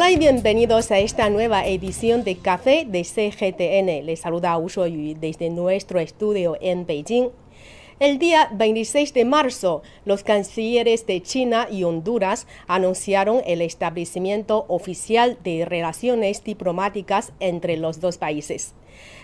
Hola y bienvenidos a esta nueva edición de Café de CGTN. Les saluda Wu Shuoyu desde nuestro estudio en Beijing. El día 26 de marzo, los cancilleres de China y Honduras anunciaron el establecimiento oficial de relaciones diplomáticas entre los dos países.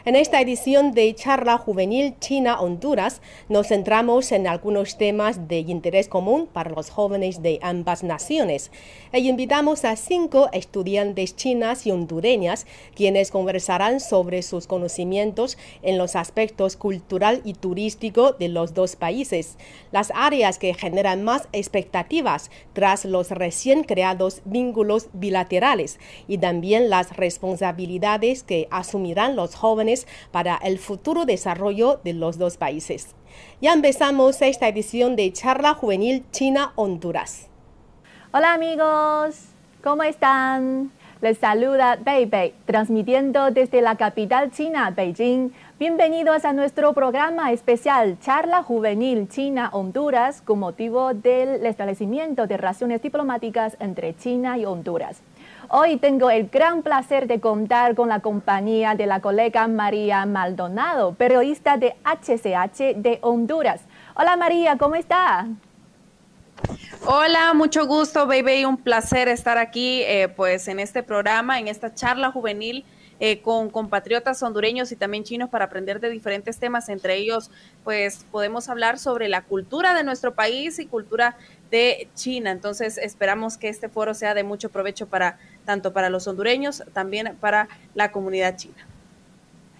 En esta edición de Charla Juvenil China-Honduras nos centramos en algunos temas de interés común para los jóvenes de ambas naciones. E invitamos a cinco estudiantes chinas y hondureñas quienes conversarán sobre sus conocimientos en los aspectos cultural y turístico de los dos países, las áreas que generan más expectativas tras los recién creados vínculos bilaterales y también las responsabilidades que asumirán los jóvenes para el futuro desarrollo de los dos países. Ya empezamos esta edición de Charla Juvenil China-Honduras. Hola amigos, ¿cómo están? Les saluda Bei transmitiendo desde la capital china, Beijing. Bienvenidos a nuestro programa especial Charla Juvenil China-Honduras con motivo del establecimiento de relaciones diplomáticas entre China y Honduras. Hoy tengo el gran placer de contar con la compañía de la colega María Maldonado, periodista de HCH de Honduras. Hola María, ¿cómo está? Hola, mucho gusto, baby. Un placer estar aquí, eh, pues, en este programa, en esta charla juvenil eh, con compatriotas hondureños y también chinos para aprender de diferentes temas. Entre ellos, pues, podemos hablar sobre la cultura de nuestro país y cultura de China. Entonces, esperamos que este foro sea de mucho provecho para tanto para los hondureños, también para la comunidad china.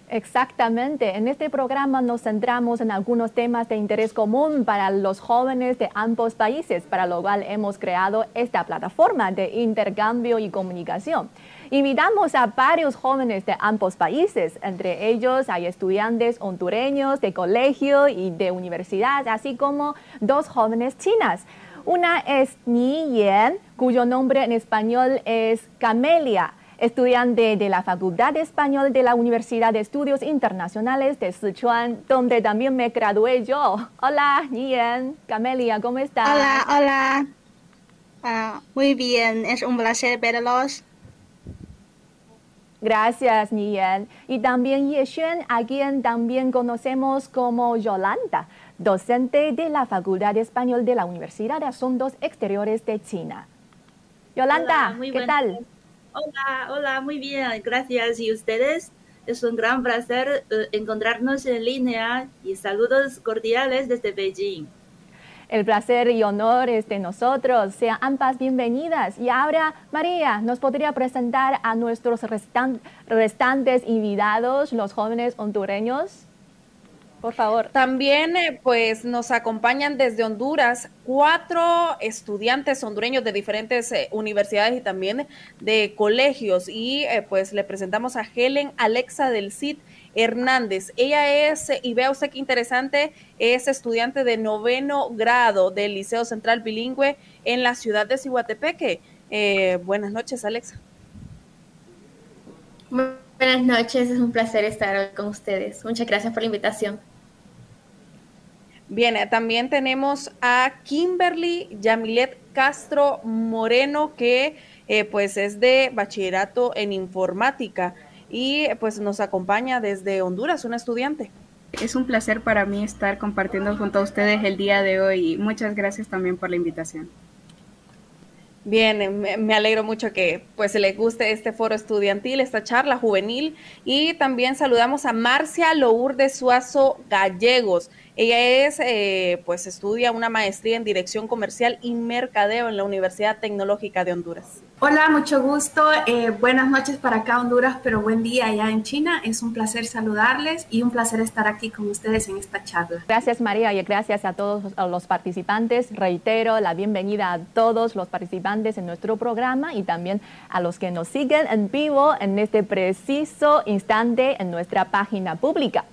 Exactamente. En este programa nos centramos en algunos temas de interés común para los jóvenes de ambos países, para lo cual hemos creado esta plataforma de intercambio y comunicación. Invitamos a varios jóvenes de ambos países, entre ellos hay estudiantes hondureños de colegio y de universidad, así como dos jóvenes chinas. Una es Ni Yen, cuyo nombre en español es Camelia, estudiante de la Facultad de Español de la Universidad de Estudios Internacionales de Sichuan, donde también me gradué yo. Hola, Ni Yen, Camelia, ¿cómo estás? Hola, hola. Ah, muy bien, es un placer verlos. Gracias, Nian. Y también Yexuan, a quien también conocemos como Yolanda docente de la Facultad de Español de la Universidad de Asuntos Exteriores de China. Yolanda, ¿qué tal? Hola, hola, muy bien, gracias. ¿Y ustedes? Es un gran placer eh, encontrarnos en línea y saludos cordiales desde Beijing. El placer y honor es de nosotros. Sean ambas bienvenidas. Y ahora, María, ¿nos podría presentar a nuestros restantes invitados, los jóvenes hondureños? Por favor. También, eh, pues, nos acompañan desde Honduras cuatro estudiantes hondureños de diferentes eh, universidades y también de colegios. Y, eh, pues, le presentamos a Helen Alexa del CID Hernández. Ella es, y vea usted qué interesante, es estudiante de noveno grado del Liceo Central Bilingüe en la ciudad de Cihuatepeque. buenas noches, Alexa. Buenas noches, es un placer estar con ustedes. Muchas gracias por la invitación. Bien, eh, también tenemos a Kimberly Yamilet Castro Moreno, que eh, pues es de bachillerato en informática y pues nos acompaña desde Honduras, una estudiante. Es un placer para mí estar compartiendo junto a ustedes el día de hoy y muchas gracias también por la invitación. Bien, me alegro mucho que pues les guste este foro estudiantil, esta charla juvenil y también saludamos a Marcia Lourdes Suazo Gallegos. Ella es, eh, pues estudia una maestría en dirección comercial y mercadeo en la Universidad Tecnológica de Honduras. Hola, mucho gusto. Eh, buenas noches para acá Honduras, pero buen día allá en China. Es un placer saludarles y un placer estar aquí con ustedes en esta charla. Gracias María y gracias a todos los participantes. Reitero la bienvenida a todos los participantes en nuestro programa y también a los que nos siguen en vivo en este preciso instante en nuestra página pública.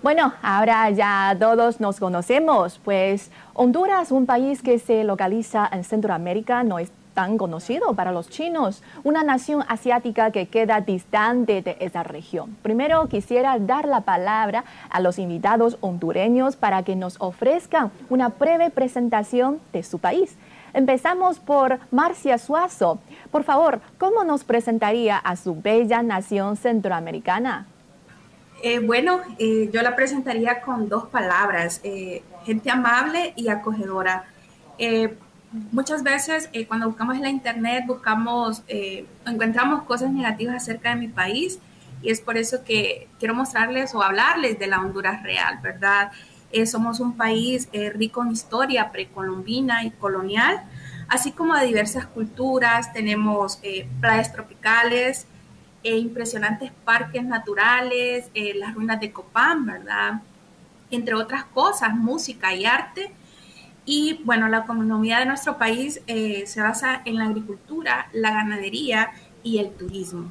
Bueno, ahora ya todos nos conocemos, pues Honduras, un país que se localiza en Centroamérica, no es tan conocido para los chinos, una nación asiática que queda distante de esa región. Primero quisiera dar la palabra a los invitados hondureños para que nos ofrezcan una breve presentación de su país. Empezamos por Marcia Suazo. Por favor, ¿cómo nos presentaría a su bella nación centroamericana? Eh, bueno, eh, yo la presentaría con dos palabras, eh, gente amable y acogedora. muchas veces cuando buscamos en la internet buscamos, encontramos cosas negativas acerca de mi país y es por eso que quiero mostrarles o hablarles de la Honduras real, ¿verdad? somos un país rico en historia precolombina y colonial, así como de diversas culturas, tenemos playas tropicales, e impresionantes parques naturales, eh, las ruinas de Copán, ¿verdad? Entre otras cosas, música y arte. Y bueno, la economía de nuestro país eh, se basa en la agricultura, la ganadería y el turismo.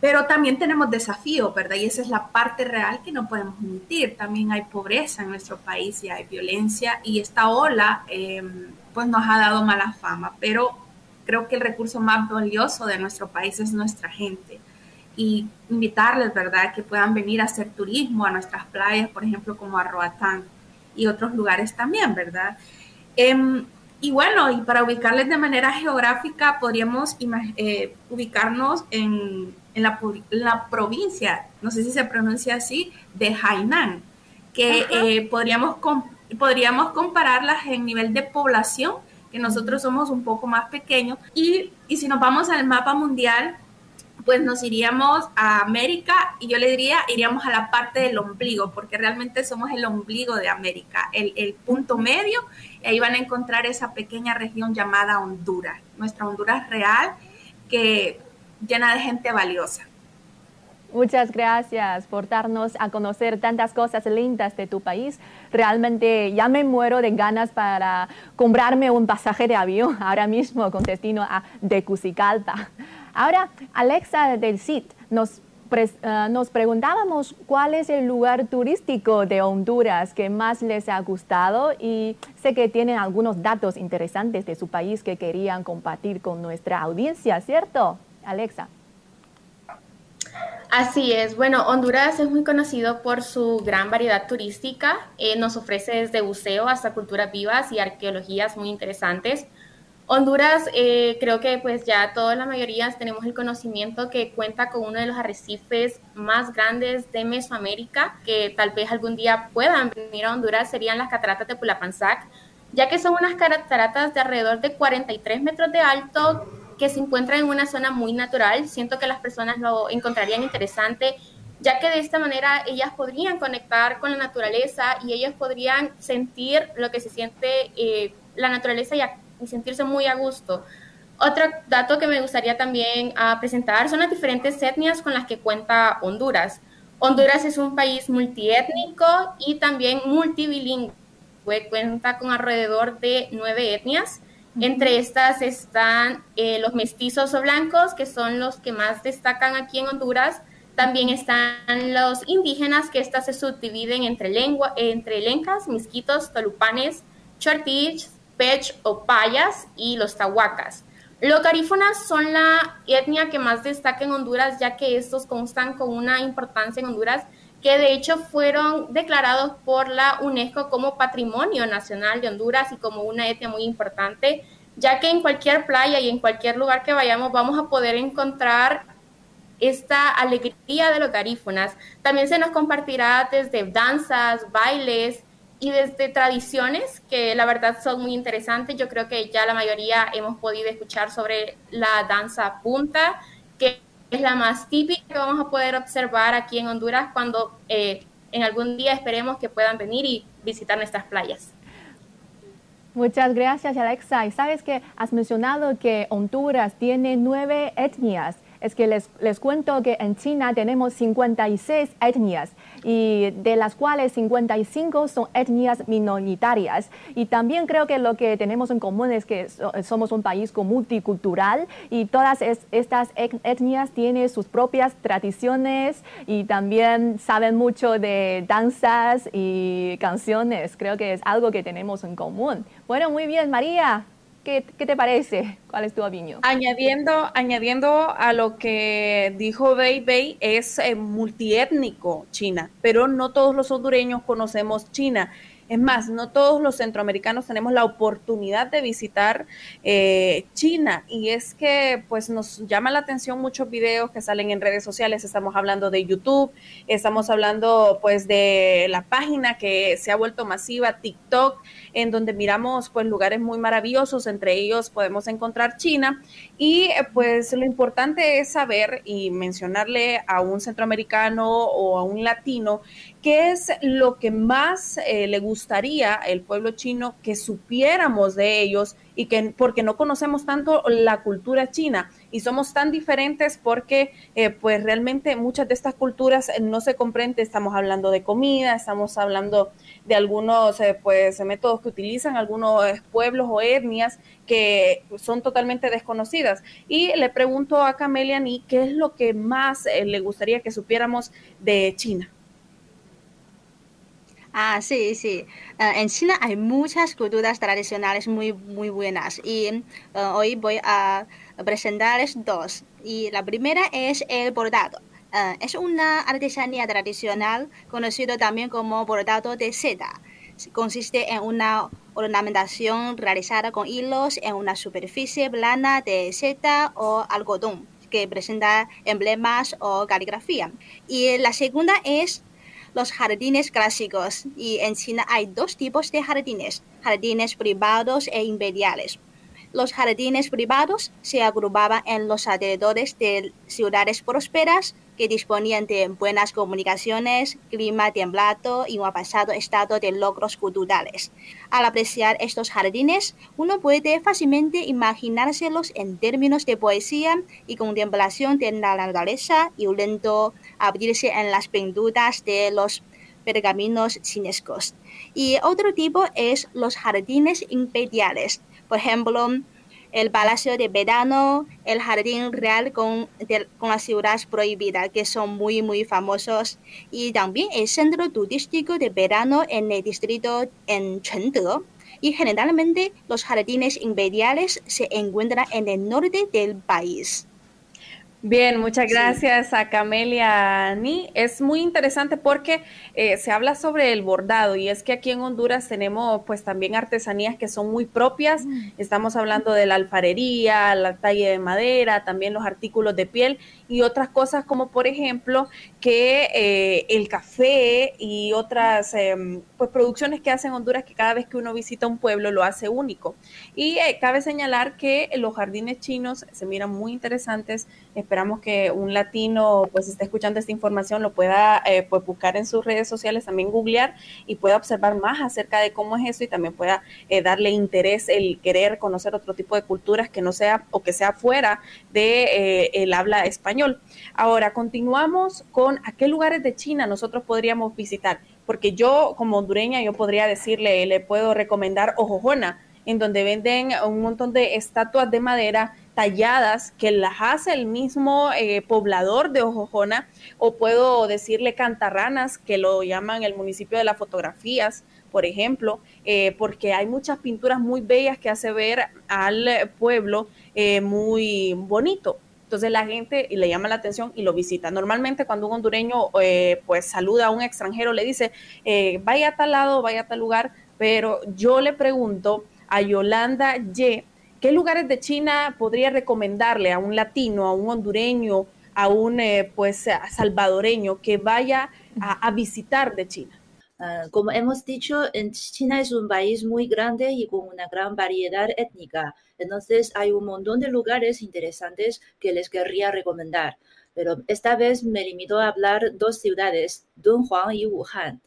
Pero también tenemos desafíos, ¿verdad? Y esa es la parte real que no podemos omitir. También hay pobreza en nuestro país y hay violencia y esta ola em, pues nos ha dado mala fama. Pero creo que el recurso más valioso de nuestro país es nuestra gente. Y invitarles, ¿verdad?, que puedan venir a hacer turismo a nuestras playas, por ejemplo, como a Roatán y otros lugares también, ¿verdad? Em, y bueno, y para ubicarles de manera geográfica, podríamos eh, ubicarnos en, en, la, la, provincia, no sé si se pronuncia así, de Hainan, que eh, podríamos, podríamos compararlas en nivel de población que nosotros somos un poco más pequeños. Y, y si nos vamos al mapa mundial, pues nos iríamos a América y yo le diría, iríamos a la parte del ombligo, porque realmente somos el ombligo de América, el, el, punto medio, y ahí van a encontrar esa pequeña región llamada Honduras, nuestra Honduras real, que llena de gente valiosa. Muchas gracias por darnos a conocer tantas cosas lindas de tu país. Realmente ya me muero de ganas para comprarme un pasaje de avión ahora mismo con destino a Tegucigalpa. Ahora, Alexa del CIT, nos, eh, nos preguntábamos cuál es el lugar turístico de Honduras que más les ha gustado y sé que tienen algunos datos interesantes de su país que querían compartir con nuestra audiencia, ¿cierto, Alexa? Así es. Bueno, Honduras es muy conocido por su gran variedad turística. Eh, nos ofrece desde buceo hasta culturas vivas y arqueologías muy interesantes. Honduras, eh, creo que pues ya toda la mayoría tenemos el conocimiento que cuenta con uno de los arrecifes más grandes de Mesoamérica, que tal vez algún día puedan venir a Honduras, serían las cataratas de Pulapanzac, ya que son unas cataratas de alrededor de 43 metros de alto, que se encuentra en una zona muy natural. Siento que las personas lo encontrarían interesante, ya que de esta manera ellas podrían conectar con la naturaleza y ellas podrían sentir lo que se siente eh, la naturaleza y, sentirse muy a gusto. Otro dato que me gustaría también ah, presentar son las diferentes etnias con las que cuenta Honduras. Honduras es un país multiétnico y también multibilingüe, cuenta con alrededor de nueve etnias. Entre estas están eh, los mestizos o blancos, que son los que más destacan aquí en Honduras. También están los indígenas, que estas se subdividen entre, lengua, entre lencas, misquitos, tolupanes, chortich, pech o payas y los tahuacas. Los garífonas son la etnia que más destaca en Honduras, ya que estos constan con una importancia en Honduras que de hecho fueron declarados por la UNESCO como Patrimonio Nacional de Honduras y como una etnia muy importante, ya que en cualquier playa y en cualquier lugar que vayamos vamos a poder encontrar esta alegría de los garífonas. También se nos compartirá desde danzas, bailes y desde tradiciones que la verdad son muy interesantes. Yo creo que ya la mayoría hemos podido escuchar sobre la danza punta, que es la más típica que vamos a poder observar aquí en Honduras cuando eh, en algún día esperemos que puedan venir y visitar nuestras playas. Muchas gracias, Alexa. Y sabes que has mencionado que Honduras tiene nueve etnias es que les, les cuento que en China tenemos 56 etnias y de las cuales 55 son etnias minoritarias. Y también creo que lo que tenemos en común es que somos un país multicultural y todas estas etnias tienen sus propias tradiciones y también saben mucho de danzas y canciones. Creo que es algo que tenemos en común. Bueno, muy bien, María. ¿Qué, te parece? ¿Cuál es tu opinión? Añadiendo, añadiendo a lo que dijo Bei Bei, es eh, multiétnico China, pero no todos los hondureños conocemos China. Es más, no todos los centroamericanos tenemos la oportunidad de visitar eh, China. Y es que pues nos llama la atención muchos videos que salen en redes sociales. Estamos hablando de YouTube, estamos hablando pues de la página que se ha vuelto masiva, TikTok, en donde miramos pues lugares muy maravillosos, entre ellos podemos encontrar China. Y eh, pues lo importante es saber y mencionarle a un centroamericano o a un latino qué es lo que más eh, le gustaría el pueblo chino que supiéramos de ellos y que porque no conocemos tanto la cultura china y somos tan diferentes porque eh, pues realmente muchas de estas culturas no se comprenden, estamos hablando de comida, estamos hablando de algunos eh, pues métodos que utilizan algunos pueblos o etnias que son totalmente desconocidas. Y le pregunto a Camelia Ni qué es lo que más le gustaría que supiéramos de China. Ah, sí, sí. Uh, en China hay muchas culturas tradicionales muy, muy buenas y uh, hoy voy a presentarles dos. Y la primera es el bordado. Uh, es una artesanía tradicional conocido también como bordado de seda. Consiste en una ornamentación realizada con hilos en una superficie plana de seda o algodón que presenta emblemas o caligrafía. Y la segunda es los jardines clásicos y en China hay dos tipos de jardines, jardines privados e imperiales. Los jardines privados se agrupaban en los alrededores de ciudades prósperas que disponían de buenas comunicaciones, clima templado y un pasado estado de logros culturales. Al apreciar estos jardines, uno puede fácilmente imaginárselos en términos de poesía y contemplación de la naturaleza y un lento abrirse en las pinturas de los pergaminos chinescos. Y otro tipo es los jardines imperiales por ejemplo, el Palacio de Verano, el Jardín Real con, con las ciudades prohibidas, que son muy, muy famosos, y también el Centro Turístico de Verano en el distrito en Chengde. Y generalmente los jardines imperiales se encuentran en el norte del país. Bien, muchas gracias a Camelia Ni. Es muy interesante porque eh, se habla sobre el bordado y es que aquí en Honduras tenemos pues también artesanías que son muy propias. Mm. Estamos hablando de la alfarería, la talla de madera, también los artículos de piel y otras cosas como por ejemplo que eh, el café y otras em, pues producciones que hacen Honduras que cada vez que uno visita un pueblo lo hace único. Y eh, cabe señalar que los jardines chinos se miran muy interesantes Esperamos que un latino pues esté escuchando esta información, lo pueda eh, pues buscar en sus redes sociales, también googlear y pueda observar más acerca de cómo es eso y también pueda eh, darle interés el querer conocer otro tipo de culturas que no sea o que sea fuera de eh, el habla Ahora continuamos con a qué lugares de China nosotros podríamos visitar, porque yo como hondureña yo podría decirle, le puedo recomendar Ojojona, en donde venden un montón de estatuas de madera talladas que las hace el mismo eh, poblador de Ojojona, o puedo decirle cantarranas, que lo llaman el municipio de las fotografías, por ejemplo, eh, porque hay muchas pinturas muy bellas que hace ver al pueblo eh, muy bonito. Entonces la gente le llama la atención y lo visita. Normalmente cuando un hondureño pues saluda a un extranjero, le dice, vaya a tal lado, vaya a tal lugar, pero yo le pregunto a Yolanda Y, ¿Qué lugares de China podría recomendarle a un latino, a un hondureño, a un eh, pues salvadoreño que vaya a, visitar de China? Ah, como hemos dicho, China es un país muy grande y con una gran variedad étnica. Entonces hay un montón de lugares interesantes que les querría recomendar. Pero esta vez me limito a hablar dos ciudades, Dunhuang y Wuhan.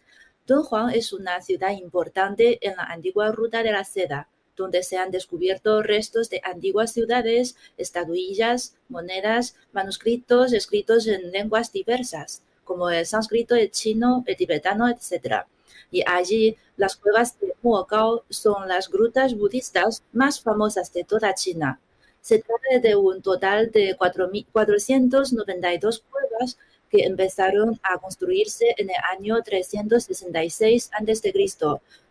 Dunhuang es una ciudad importante en la antigua ruta de la seda donde se han descubierto restos de antiguas ciudades, estatuillas, monedas, manuscritos escritos en lenguas diversas, como el sánscrito, el chino, el tibetano, etc. Y allí las cuevas de Muogao son las grutas budistas más famosas de toda China. Se trata de un total de 492 cuevas que empezaron a construirse en el año 366 a.C.,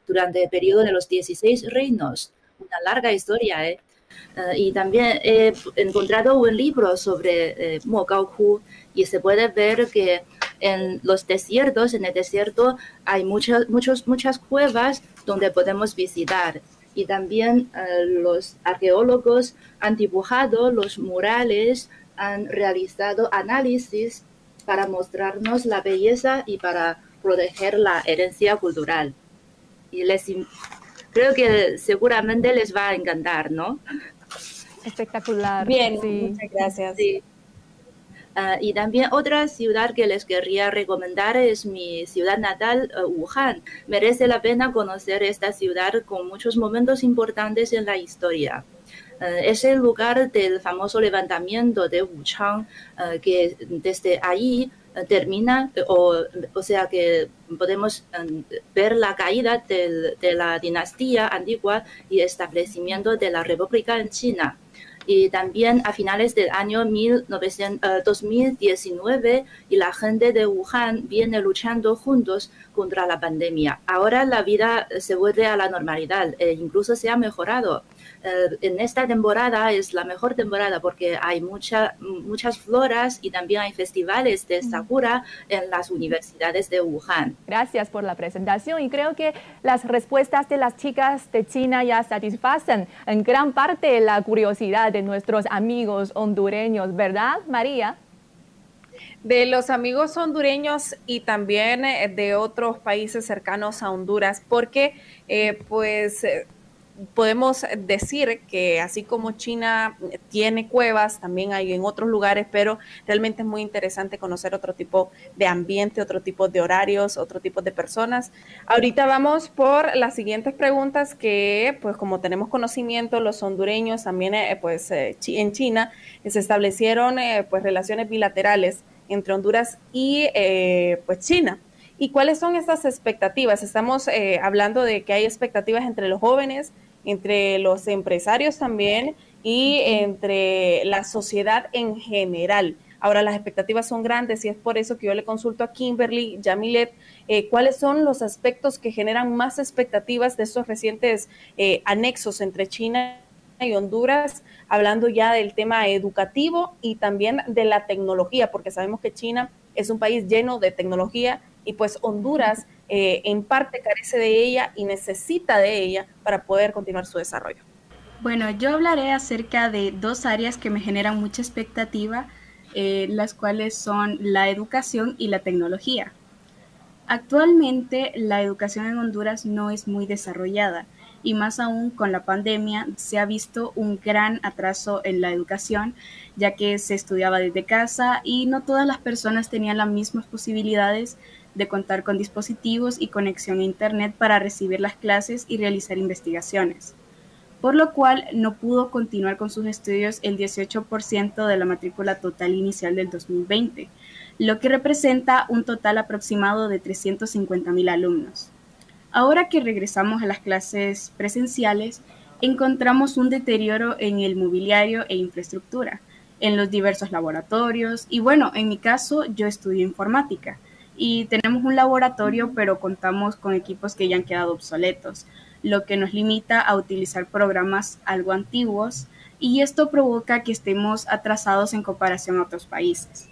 durante el periodo de los 16 reinos. Una larga historia, ¿eh? ¿Eh? y también he encontrado un libro sobre eh, y se puede ver que En los desiertos, en el desierto hay muchas, muchos, muchas cuevas donde podemos visitar. Y también eh, los arqueólogos han dibujado los murales, han realizado análisis para mostrarnos la belleza y para proteger la herencia cultural. Y les creo que seguramente les va a encantar, ¿no? Espectacular. Bien, muchas gracias. Ah, y también otra ciudad que les querría recomendar es mi ciudad natal, uh, Wuhan. Merece la pena conocer esta ciudad con muchos momentos importantes en la historia. Uh, es el lugar del famoso levantamiento de Wuchang, uh, que desde ahí termina, o, o, sea que podemos um, ver la caída de la dinastía antigua y establecimiento de la República en China y también a finales del año 19, 2019 eh, y la gente de Wuhan viene luchando juntos contra la pandemia. Ahora la vida se vuelve a la normalidad, e incluso se ha mejorado. Eh, en esta temporada es la mejor temporada porque hay mucha, muchas floras y también hay festivales de Sakura en las universidades de Wuhan. Gracias por la presentación y creo que las respuestas de las chicas de China ya satisfacen en gran parte la curiosidad de nuestros amigos hondureños, ¿verdad, María? de los amigos hondureños y también eh, de otros países cercanos a Honduras, porque eh, pues podemos decir que así como China tiene cuevas, también hay en otros lugares, pero realmente es muy interesante conocer otro tipo de ambiente, otro tipo de horarios, otro tipo de personas. Ahorita vamos por las siguientes preguntas que, pues como tenemos conocimiento, los hondureños también, eh, pues eh, en China se establecieron eh, pues relaciones bilaterales entre Honduras y pues China. ¿Y cuáles son estas expectativas? Estamos hablando de que hay expectativas entre los jóvenes, entre los empresarios también y entre la sociedad en general. Ahora las expectativas son grandes y es por eso que yo le consulto a Kimberly Jamilet eh, cuáles son los aspectos que generan más expectativas de estos recientes eh, anexos entre China y Honduras, hablando ya del tema educativo y también de la tecnología, porque sabemos que China es un país lleno de tecnología y pues Honduras eh, en parte carece de ella y necesita de ella para poder continuar su desarrollo. Bueno, yo hablaré acerca de dos áreas que me generan mucha expectativa, eh, las cuales son la educación y la tecnología. Actualmente la educación en Honduras no es muy desarrollada y más aún con la pandemia se ha visto un gran atraso en la educación, ya que se estudiaba desde casa y no todas las personas tenían las mismas posibilidades de contar con dispositivos y conexión a Internet para recibir las clases y realizar investigaciones, por lo cual no pudo continuar con sus estudios el 18% de la matrícula total inicial del 2020, lo que representa un total aproximado de 350.000 alumnos. Ahora que regresamos a las clases presenciales, encontramos un deterioro en el mobiliario e infraestructura, en los diversos laboratorios y bueno, en mi caso yo estudio informática y tenemos un laboratorio, pero contamos con equipos que ya han quedado obsoletos, lo que nos limita a utilizar programas algo antiguos y esto provoca que estemos atrasados en comparación a otros países.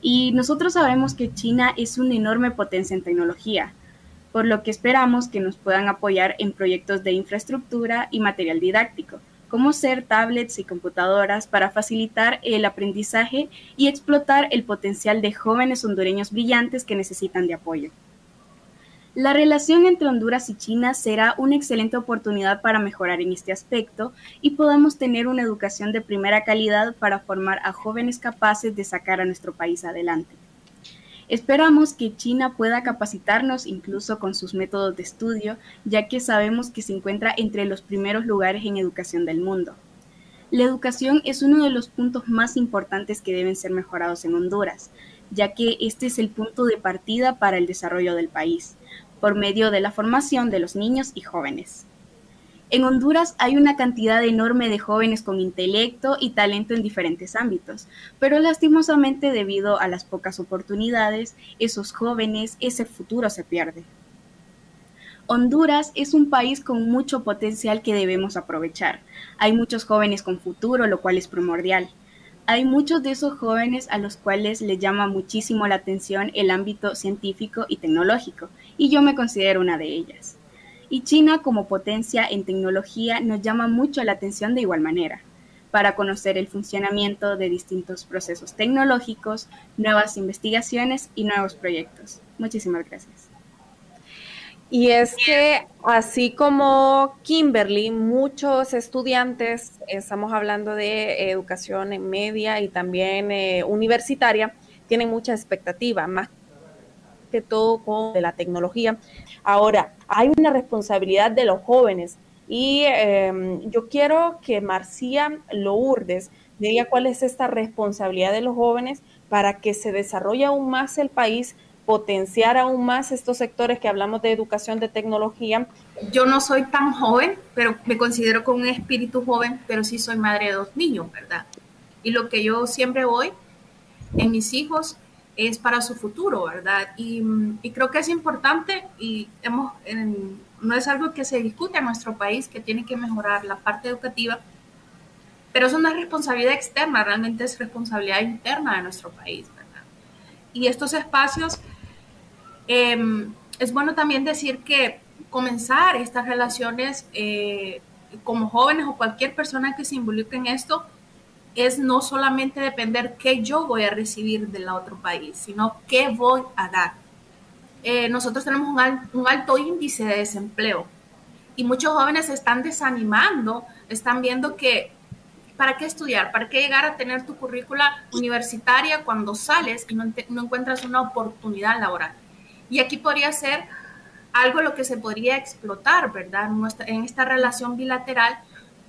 Y nosotros sabemos que China es una enorme potencia en tecnología, por lo que esperamos que nos puedan apoyar en proyectos de infraestructura y material didáctico cómo ser tablets y computadoras para facilitar el aprendizaje y explotar el potencial de jóvenes hondureños brillantes que necesitan de apoyo. La relación entre Honduras y China será una excelente oportunidad para mejorar en este aspecto y podamos tener una educación de primera calidad para formar a jóvenes capaces de sacar a nuestro país adelante. Esperamos que China pueda capacitarnos incluso con sus métodos de estudio, ya que sabemos que se encuentra entre los primeros lugares en educación del mundo. La educación es uno de los puntos más importantes que deben ser mejorados en Honduras, ya que este es el punto de partida para el desarrollo del país, por medio de la formación de los niños y jóvenes. En Honduras hay una cantidad enorme de jóvenes con intelecto y talento en diferentes ámbitos, pero lastimosamente debido a las pocas oportunidades, esos jóvenes, ese futuro se pierde. Honduras es un país con mucho potencial que debemos aprovechar. Hay muchos jóvenes con futuro, lo cual es primordial. hay muchos de esos jóvenes a los cuales les llama muchísimo la atención el ámbito científico y tecnológico, y yo me considero una de ellas. Y China como potencia en tecnología nos llama mucho la atención de igual manera, para conocer el funcionamiento de distintos procesos tecnológicos, nuevas investigaciones y nuevos proyectos. Muchísimas gracias. Y es que así como Kimberly, muchos estudiantes, estamos hablando de educación en media y también eh, universitaria, tienen mucha expectativa, más que todo con la tecnología. Ahora, hay una responsabilidad de los jóvenes y em, yo quiero que Marcia Lourdes diga cuál es esta responsabilidad de los jóvenes para que se desarrolle aún más el país potenciar aún más estos sectores que hablamos de educación, de tecnología. Yo no soy tan joven, pero me considero con un espíritu joven, pero sí soy madre de dos niños, ¿verdad? Y lo que yo siempre voy en mis hijos es para su futuro, ¿verdad? Y, creo que es importante y hemos, no es algo que se discute en nuestro país, que tiene que mejorar la parte educativa, pero es una responsabilidad externa, realmente es responsabilidad interna de nuestro país, ¿verdad? Y estos espacios Em, es bueno también decir que comenzar estas relaciones eh, como jóvenes o cualquier persona que se involucre en esto es no solamente depender qué yo voy a recibir del otro país, sino qué voy a dar. Eh, nosotros tenemos un, alto índice de desempleo y muchos jóvenes se están desanimando, están viendo que ¿para qué estudiar? ¿Para qué llegar a tener tu currícula universitaria cuando sales y no, no encuentras una oportunidad laboral? Y aquí podría ser algo lo que se podría explotar, ¿verdad? En esta relación bilateral,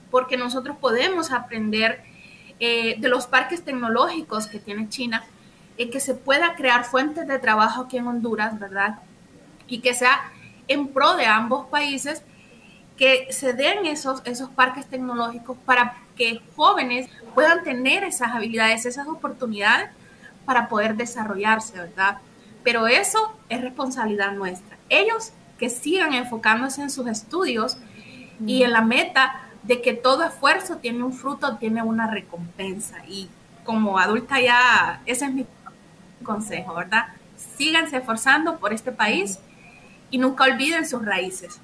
porque nosotros podemos aprender eh, de los parques tecnológicos que tiene China, y que se pueda crear fuentes de trabajo aquí en Honduras, ¿verdad? Y que sea en pro de ambos países que se den esos, esos parques tecnológicos para que jóvenes puedan tener esas habilidades, esas oportunidades para poder desarrollarse, ¿verdad? pero eso es responsabilidad nuestra. Ellos que sigan enfocándose en sus estudios y en la meta de que todo esfuerzo tiene un fruto, tiene una recompensa. Y como adulta ya, ese es mi consejo, ¿verdad? Síganse esforzando por este país y nunca olviden sus raíces.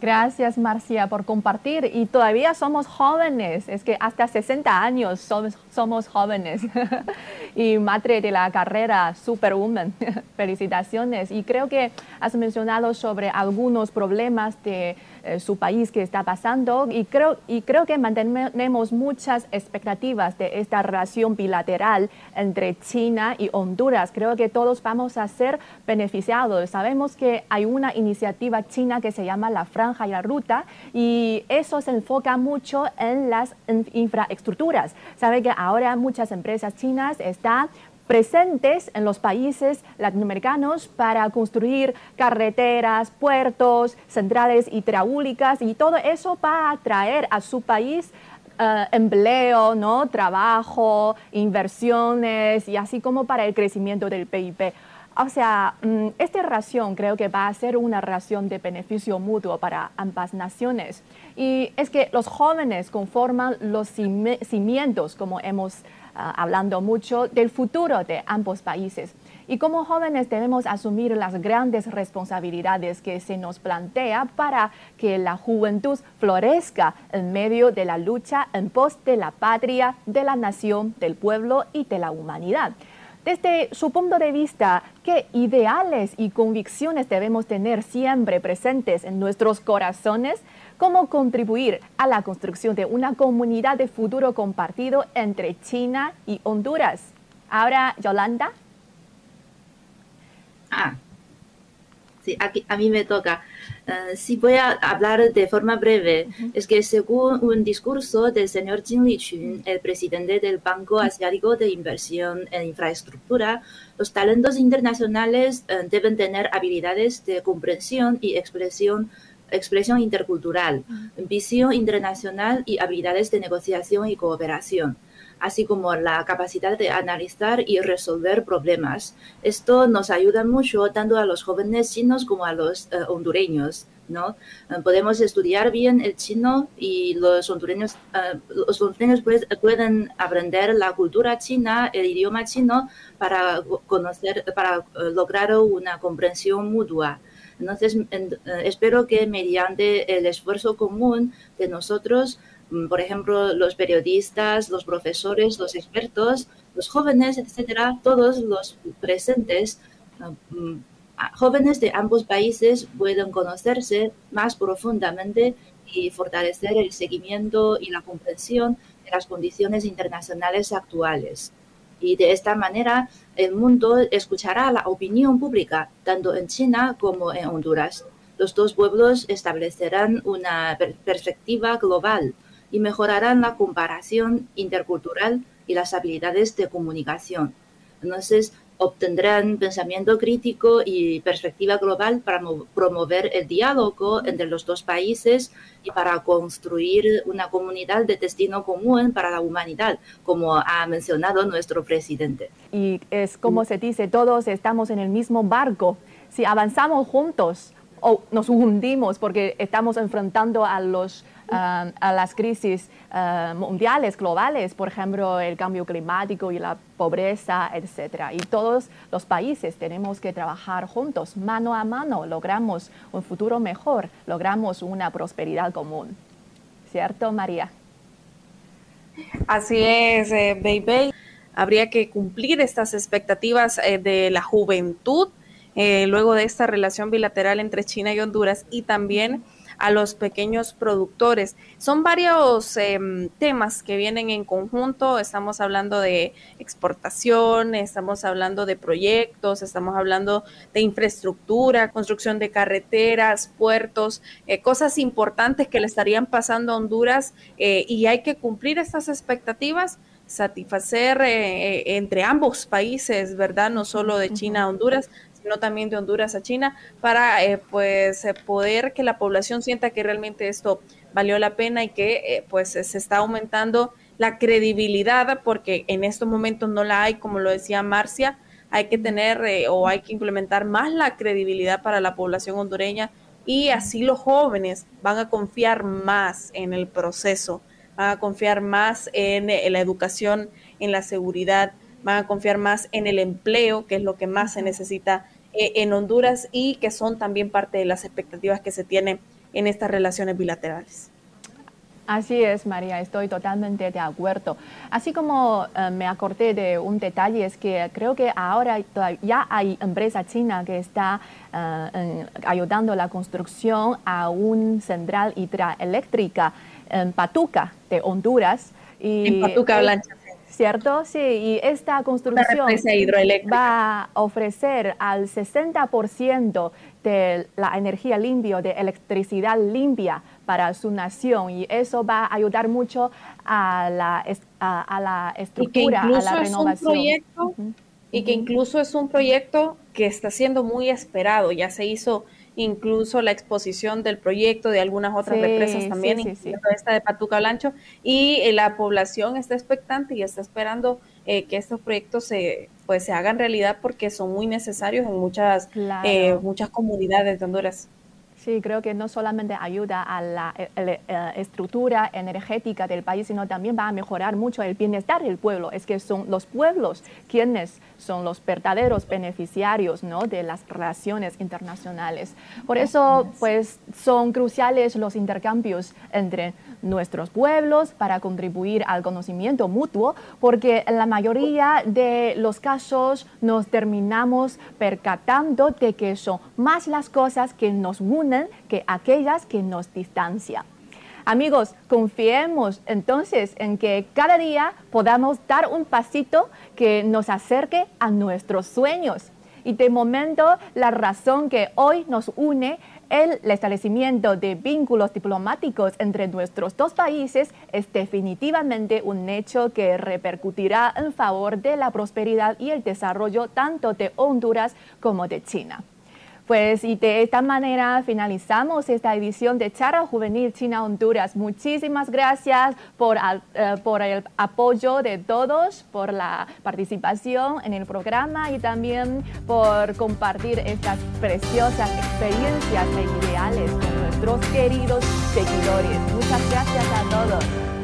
Gracias, Marcia, por compartir. Y todavía somos jóvenes, es que hasta 60 años somos, somos jóvenes. y madre de la carrera Superwoman. Felicitaciones. Y creo que has mencionado sobre algunos problemas de eh, su país que está pasando y creo, y creo que mantenemos muchas expectativas de esta relación bilateral entre China y Honduras. Creo que todos vamos a ser beneficiados. Sabemos que hay una iniciativa china que se llama la Franja y la Ruta y eso se enfoca mucho en las infraestructuras. Sabe que ahora muchas empresas chinas están presentes en los países latinoamericanos para construir carreteras, puertos, centrales hidráulicas y todo eso va a traer a su país eh, empleo, ¿no? trabajo, inversiones y así como para el crecimiento del PIB. O sea, mm, esta relación creo que va a ser una relación de beneficio mutuo para ambas naciones. Y es que los jóvenes conforman los cimientos, como hemos hablando mucho del futuro de ambos países. Y como jóvenes debemos asumir las grandes responsabilidades que se nos plantea para que la juventud florezca en medio de la lucha en pos de la patria, de la nación, del pueblo y de la humanidad. Desde su punto de vista, ¿qué ideales y convicciones debemos tener siempre presentes en nuestros corazones cómo contribuir a la construcción de una comunidad de futuro compartido entre China y Honduras. Ahora, Yolanda. Ah, sí, aquí, a mí me toca. Uh, si voy a hablar de forma breve, es que según un discurso del señor Jin Lichun, el presidente del Banco Asiático de Inversión en Infraestructura, los talentos internacionales uh, deben tener habilidades de comprensión y expresión expresión intercultural, visión internacional y habilidades de negociación y cooperación, así como la capacidad de analizar y resolver problemas. Esto nos ayuda mucho tanto a los jóvenes chinos como a los eh, hondureños ¿no? Eh, podemos estudiar bien el chino y los hondureños, eh, los hondureños pues, pueden aprender la cultura china, el idioma chino para conocer, para lograr una comprensión mutua. Entonces, espero que mediante el esfuerzo común de nosotros, mm, por ejemplo, los periodistas, los profesores, los expertos, los jóvenes, etcétera, todos los presentes, mm, jóvenes de ambos países pueden conocerse más profundamente y fortalecer el seguimiento y la comprensión de las condiciones internacionales actuales. Y de esta manera el mundo escuchará la opinión pública, tanto en China como en Honduras. Los dos pueblos establecerán una perspectiva global y mejorarán la comparación intercultural y las habilidades de comunicación. Entonces, obtendrán pensamiento crítico y perspectiva global para promover el diálogo entre los dos países y para construir una comunidad de destino común para la humanidad, como ha mencionado nuestro presidente. Y es como se dice, todos estamos en el mismo barco. Si avanzamos juntos o nos hundimos porque estamos enfrentando a los a las crisis mundiales, globales, por ejemplo, el cambio climático y la pobreza, etcétera. Y todos los países tenemos que trabajar juntos, mano a mano, logramos un futuro mejor, logramos una prosperidad común. ¿Cierto, María? Así es, eh, baby. Habría que cumplir estas expectativas eh, de la juventud eh, luego de esta relación bilateral entre China y Honduras y también a los pequeños productores. Son varios em, temas que vienen en conjunto. Estamos hablando de exportación, estamos hablando de proyectos, estamos hablando de infraestructura, construcción de carreteras, puertos, eh, cosas importantes que le estarían pasando a Honduras eh, y hay que cumplir estas expectativas satisfacer eh, entre ambos países, ¿verdad? No solo de China a Honduras, sino también de Honduras a China, para eh, pues eh, poder que la población sienta que realmente esto valió la pena y que eh, pues se está aumentando la credibilidad, porque en estos momentos no la hay, como lo decía Marcia, hay que tener o hay que implementar más la credibilidad para la población hondureña y así los jóvenes van a confiar más en el proceso, van a confiar más en la educación, en la seguridad, van a confiar más en el empleo, que es lo que más se necesita eh, en Honduras y que son también parte de las expectativas que se tienen en estas relaciones bilaterales. Así es, María, estoy totalmente de acuerdo. Así como eh, me acordé de un detalle, es que creo que ahora ya hay empresa china que está eh, ayudando la construcción a un central hidroeléctrica en Patuca, de Honduras. Y, en Patuca, Blancha. ¿Cierto? Sí, y esta construcción va a ofrecer al 60% de la energía limpia, de electricidad limpia para su nación y eso va a ayudar mucho a la, a, la estructura, a la renovación. Y que incluso es un proyecto que está siendo muy esperado, ya se hizo incluso la exposición del proyecto de algunas otras empresas también, sí, esta de Patuca Blancho, y eh, la población está expectante y está esperando eh, que estos proyectos se pues se hagan realidad porque son muy necesarios en muchas eh, muchas comunidades de Honduras. Sí, creo que no solamente ayuda a la, estructura energética del país, sino también va a mejorar mucho el bienestar del pueblo. Es que son los pueblos quienes son los verdaderos beneficiarios ¿no? de las relaciones internacionales. Por eso, pues, son cruciales los intercambios entre nuestros pueblos para contribuir al conocimiento mutuo, porque en la mayoría de los casos nos terminamos percatando de que son más las cosas que nos unen que aquellas que nos distancian. Amigos, confiemos entonces en que cada día podamos dar un pasito que nos acerque a nuestros sueños. Y de momento, la razón que hoy nos une el establecimiento de vínculos diplomáticos entre nuestros dos países es definitivamente un hecho que repercutirá en favor de la prosperidad y el desarrollo tanto de Honduras como de China. Pues y de esta manera finalizamos esta edición de Charla Juvenil China Honduras. Muchísimas gracias por, eh, por el apoyo de todos, por la participación en el programa y también por compartir estas preciosas experiencias e ideales con nuestros queridos seguidores. Muchas gracias a todos.